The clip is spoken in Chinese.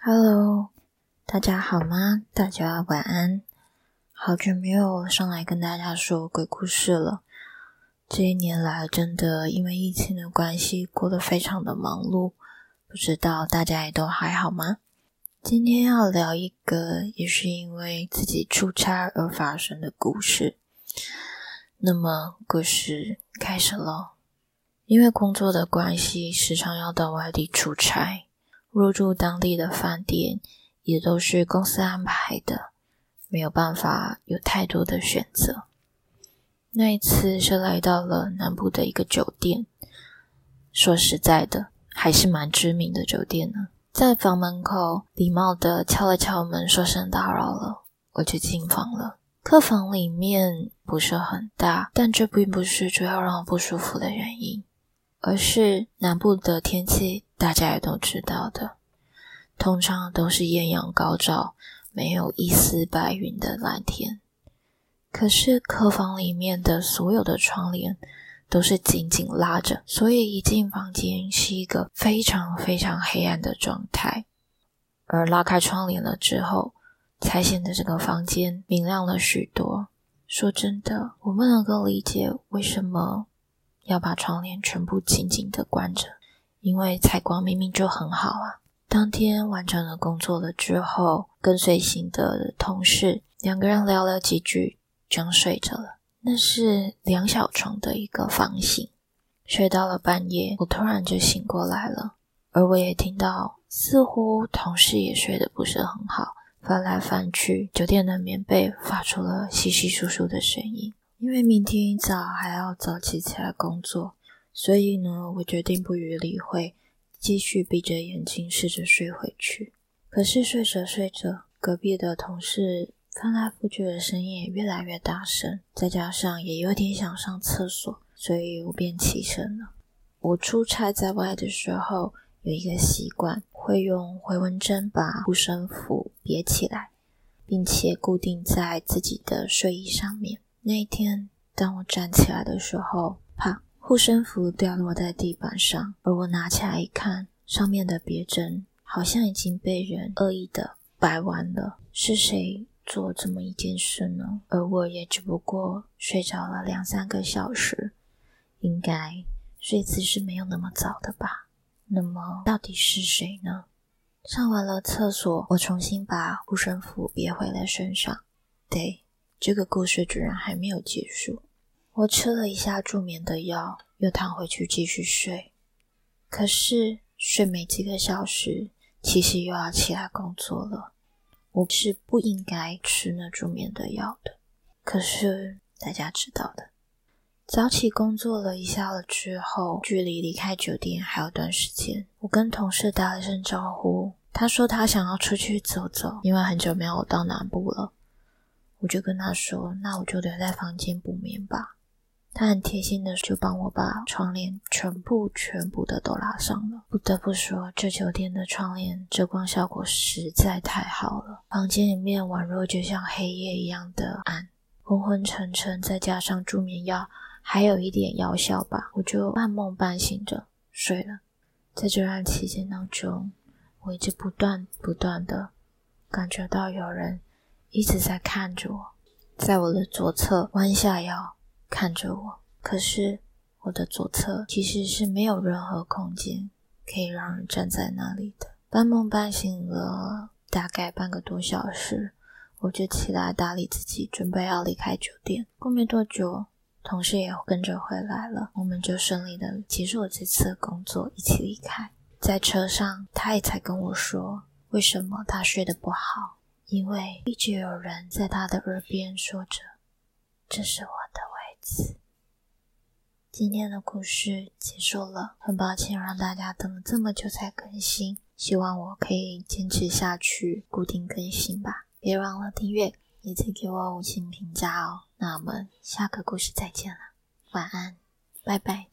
Hello，大家好吗？大家晚安。好久没有上来跟大家说鬼故事了。这一年来，真的因为疫情的关系，过得非常的忙碌。不知道大家也都还好吗？今天要聊一个，也是因为自己出差而发生的故事。那么，故事开始喽。因为工作的关系，时常要到外地出差。入住当地的饭店也都是公司安排的，没有办法有太多的选择。那一次是来到了南部的一个酒店，说实在的，还是蛮知名的酒店呢。在房门口礼貌的敲了敲门，说声打扰了，我就进房了。客房里面不是很大，但这并不是主要让我不舒服的原因，而是南部的天气。大家也都知道的，通常都是艳阳高照，没有一丝白云的蓝天。可是客房里面的所有的窗帘都是紧紧拉着，所以一进房间是一个非常非常黑暗的状态。而拉开窗帘了之后，才显得这个房间明亮了许多。说真的，我不能够理解为什么要把窗帘全部紧紧的关着。因为采光明明就很好啊！当天完成了工作了之后，跟随行的同事两个人聊了几句，就睡着了。那是两小床的一个房型，睡到了半夜，我突然就醒过来了，而我也听到似乎同事也睡得不是很好，翻来翻去，酒店的棉被发出了稀稀疏疏的声音。因为明天一早还要早起起来工作。所以呢，我决定不予理会，继续闭着眼睛试着睡回去。可是睡着睡着，隔壁的同事翻来覆去的声音也越来越大声，再加上也有点想上厕所，所以我便起身了。我出差在外的时候有一个习惯，会用回纹针把护身符别起来，并且固定在自己的睡衣上面。那一天，当我站起来的时候，啪！护身符掉落在地板上，而我拿起来一看，上面的别针好像已经被人恶意的掰弯了。是谁做这么一件事呢？而我也只不过睡着了两三个小时，应该睡姿是没有那么早的吧？那么到底是谁呢？上完了厕所，我重新把护身符别回了身上。对，这个故事居然还没有结束。我吃了一下助眠的药，又躺回去继续睡。可是睡没几个小时，其实又要起来工作了。我是不应该吃那助眠的药的。可是大家知道的，早起工作了一下了之后，距离离开酒店还有段时间。我跟同事打了声招呼，他说他想要出去走走，因为很久没有到南部了。我就跟他说：“那我就留在房间补眠吧。”他很贴心的就帮我把窗帘全部全部的都拉上了。不得不说，这酒店的窗帘遮光效果实在太好了，房间里面宛若就像黑夜一样的暗，昏昏沉沉，再加上助眠药，还有一点药效吧，我就半梦半醒着睡了。在这段期间当中，我一直不断不断的感觉到有人一直在看着我，在我的左侧弯下腰。看着我，可是我的左侧其实是没有任何空间可以让人站在那里的。半梦半醒了大概半个多小时，我就起来打理自己，准备要离开酒店。过没多久，同事也跟着回来了，我们就顺利的结束了这次工作，一起离开。在车上，他也才跟我说，为什么他睡得不好，因为一直有人在他的耳边说着：“这是我的。”今天的故事结束了，很抱歉让大家等了这么久才更新，希望我可以坚持下去，固定更新吧。别忘了订阅，也请给我五星评价哦。那我们下个故事再见了，晚安，拜拜。